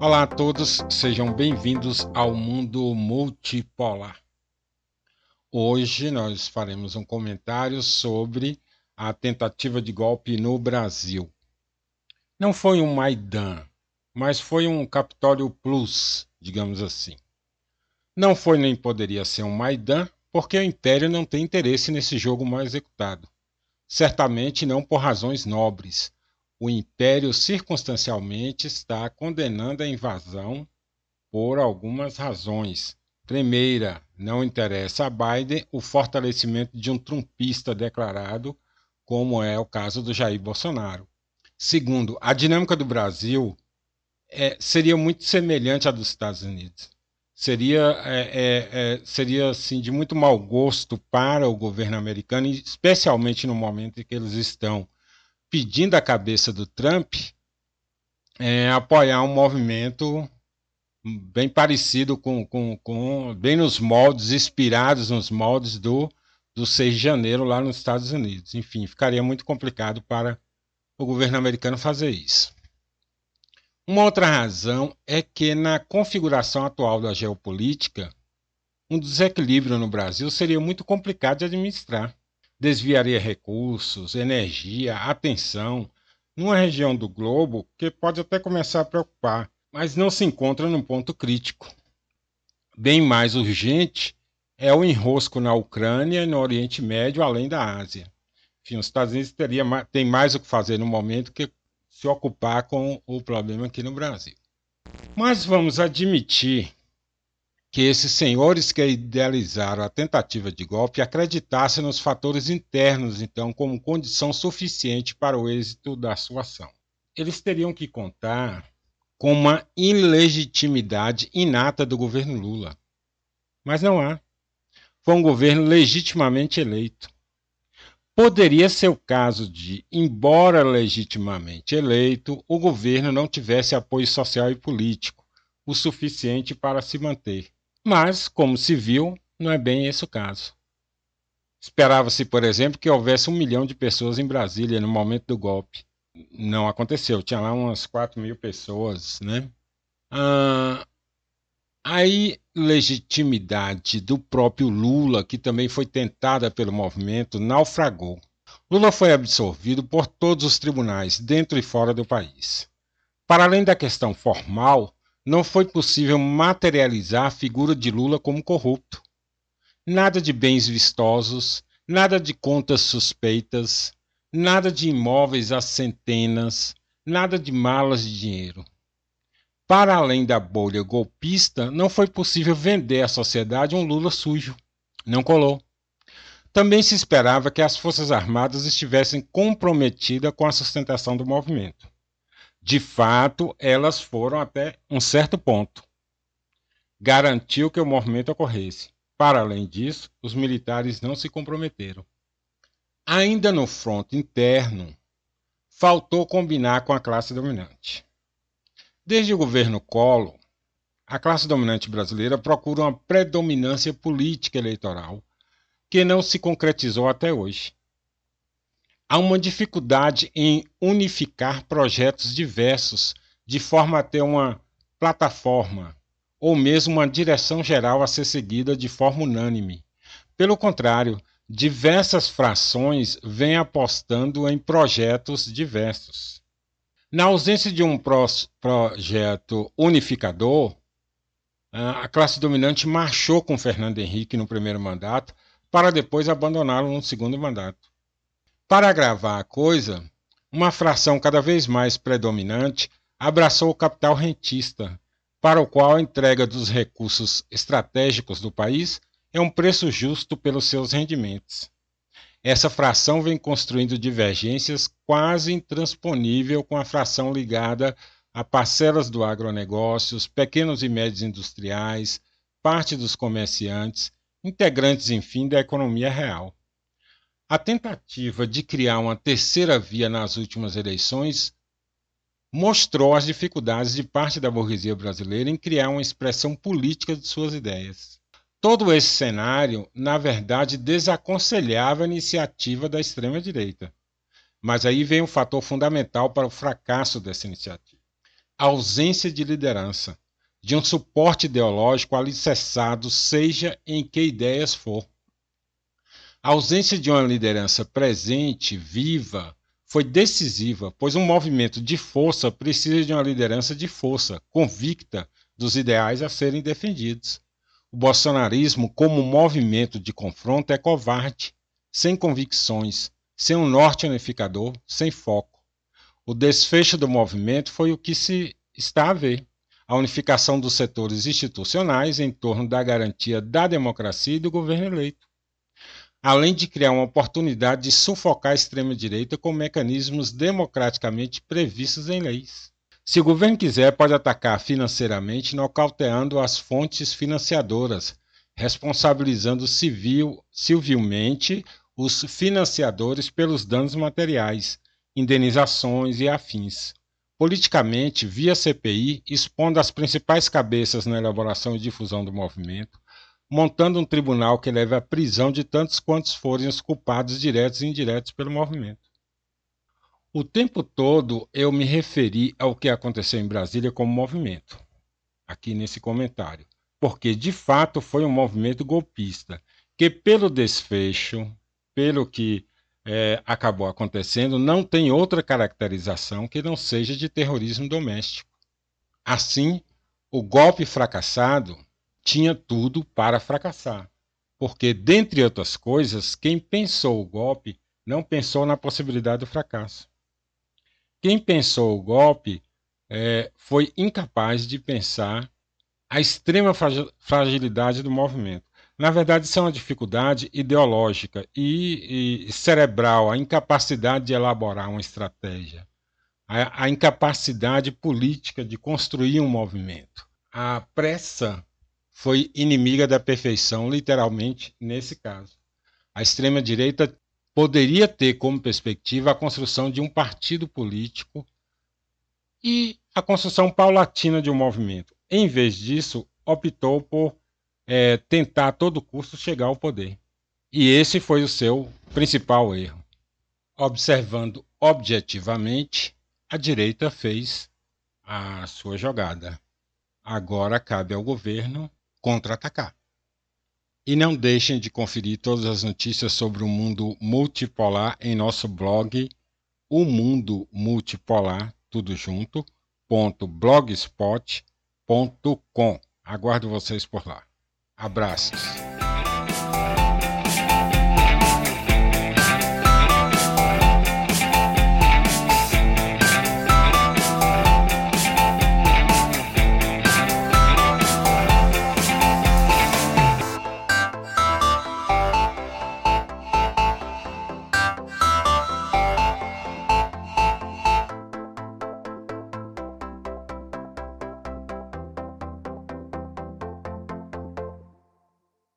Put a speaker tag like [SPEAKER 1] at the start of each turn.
[SPEAKER 1] Olá a todos, sejam bem-vindos ao mundo multipolar. Hoje nós faremos um comentário sobre a tentativa de golpe no Brasil. Não foi um Maidan, mas foi um Capitólio Plus, digamos assim. Não foi nem poderia ser um Maidan, porque o Império não tem interesse nesse jogo mal executado. Certamente não por razões nobres, o Império circunstancialmente está condenando a invasão por algumas razões. Primeira, não interessa a Biden o fortalecimento de um trumpista declarado, como é o caso do Jair Bolsonaro. Segundo, a dinâmica do Brasil é, seria muito semelhante à dos Estados Unidos. Seria, é, é, é seria assim, de muito mau gosto para o governo americano, especialmente no momento em que eles estão pedindo a cabeça do Trump é, apoiar um movimento bem parecido com, com, com, bem nos moldes, inspirados nos moldes do, do 6 de janeiro lá nos Estados Unidos. Enfim, ficaria muito complicado para o governo americano fazer isso. Uma outra razão é que na configuração atual da geopolítica, um desequilíbrio no Brasil seria muito complicado de administrar desviaria recursos, energia, atenção numa região do globo que pode até começar a preocupar, mas não se encontra num ponto crítico. Bem mais urgente é o enrosco na Ucrânia e no Oriente Médio, além da Ásia. Enfim, os Estados Unidos teria, tem mais o que fazer no momento que se ocupar com o problema aqui no Brasil. Mas vamos admitir que esses senhores que idealizaram a tentativa de golpe acreditassem nos fatores internos, então, como condição suficiente para o êxito da sua ação. Eles teriam que contar com uma ilegitimidade inata do governo Lula. Mas não há. Foi um governo legitimamente eleito. Poderia ser o caso de, embora legitimamente eleito, o governo não tivesse apoio social e político o suficiente para se manter mas, como se viu, não é bem esse o caso. Esperava-se, por exemplo, que houvesse um milhão de pessoas em Brasília no momento do golpe. Não aconteceu, tinha lá umas 4 mil pessoas, né? Ah, a ilegitimidade do próprio Lula, que também foi tentada pelo movimento, naufragou. Lula foi absorvido por todos os tribunais, dentro e fora do país. Para além da questão formal, não foi possível materializar a figura de Lula como corrupto. Nada de bens vistosos, nada de contas suspeitas, nada de imóveis a centenas, nada de malas de dinheiro. Para além da bolha golpista, não foi possível vender à sociedade um Lula sujo. Não colou. Também se esperava que as Forças Armadas estivessem comprometidas com a sustentação do movimento. De fato, elas foram até um certo ponto. Garantiu que o movimento ocorresse. Para além disso, os militares não se comprometeram. Ainda no fronte interno, faltou combinar com a classe dominante. Desde o governo Collor, a classe dominante brasileira procura uma predominância política eleitoral que não se concretizou até hoje há uma dificuldade em unificar projetos diversos de forma a ter uma plataforma ou mesmo uma direção geral a ser seguida de forma unânime. Pelo contrário, diversas frações vêm apostando em projetos diversos. Na ausência de um pro projeto unificador, a classe dominante marchou com Fernando Henrique no primeiro mandato para depois abandoná-lo no segundo mandato. Para agravar a coisa, uma fração cada vez mais predominante abraçou o capital rentista, para o qual a entrega dos recursos estratégicos do país é um preço justo pelos seus rendimentos. Essa fração vem construindo divergências quase intransponível com a fração ligada a parcelas do agronegócio, os pequenos e médios industriais, parte dos comerciantes, integrantes, enfim, da economia real. A tentativa de criar uma terceira via nas últimas eleições mostrou as dificuldades de parte da burguesia brasileira em criar uma expressão política de suas ideias. Todo esse cenário, na verdade, desaconselhava a iniciativa da extrema-direita. Mas aí vem um fator fundamental para o fracasso dessa iniciativa. a ausência de liderança, de um suporte ideológico alicerçado, seja em que ideias for. A ausência de uma liderança presente, viva, foi decisiva, pois um movimento de força precisa de uma liderança de força, convicta dos ideais a serem defendidos. O bolsonarismo, como movimento de confronto, é covarde, sem convicções, sem um norte unificador, sem foco. O desfecho do movimento foi o que se está a ver: a unificação dos setores institucionais em torno da garantia da democracia e do governo eleito além de criar uma oportunidade de sufocar a extrema-direita com mecanismos democraticamente previstos em leis. Se o governo quiser, pode atacar financeiramente, nocauteando as fontes financiadoras, responsabilizando civil, civilmente os financiadores pelos danos materiais, indenizações e afins. Politicamente, via CPI, expondo as principais cabeças na elaboração e difusão do movimento, montando um tribunal que leve à prisão de tantos quantos forem os culpados diretos e indiretos pelo movimento. O tempo todo eu me referi ao que aconteceu em Brasília como movimento, aqui nesse comentário, porque de fato foi um movimento golpista, que pelo desfecho, pelo que é, acabou acontecendo, não tem outra caracterização que não seja de terrorismo doméstico. Assim, o golpe fracassado tinha tudo para fracassar. Porque, dentre outras coisas, quem pensou o golpe não pensou na possibilidade do fracasso. Quem pensou o golpe é, foi incapaz de pensar a extrema fragilidade do movimento. Na verdade, isso é uma dificuldade ideológica e, e cerebral, a incapacidade de elaborar uma estratégia, a, a incapacidade política de construir um movimento. A pressa foi inimiga da perfeição, literalmente, nesse caso. A extrema-direita poderia ter como perspectiva a construção de um partido político e a construção paulatina de um movimento. Em vez disso, optou por é, tentar a todo custo chegar ao poder. E esse foi o seu principal erro. Observando objetivamente, a direita fez a sua jogada. Agora cabe ao governo contra-atacar. E não deixem de conferir todas as notícias sobre o mundo multipolar em nosso blog, o mundo multipolar, tudo junto, blogspot.com. Aguardo vocês por lá. Abraços.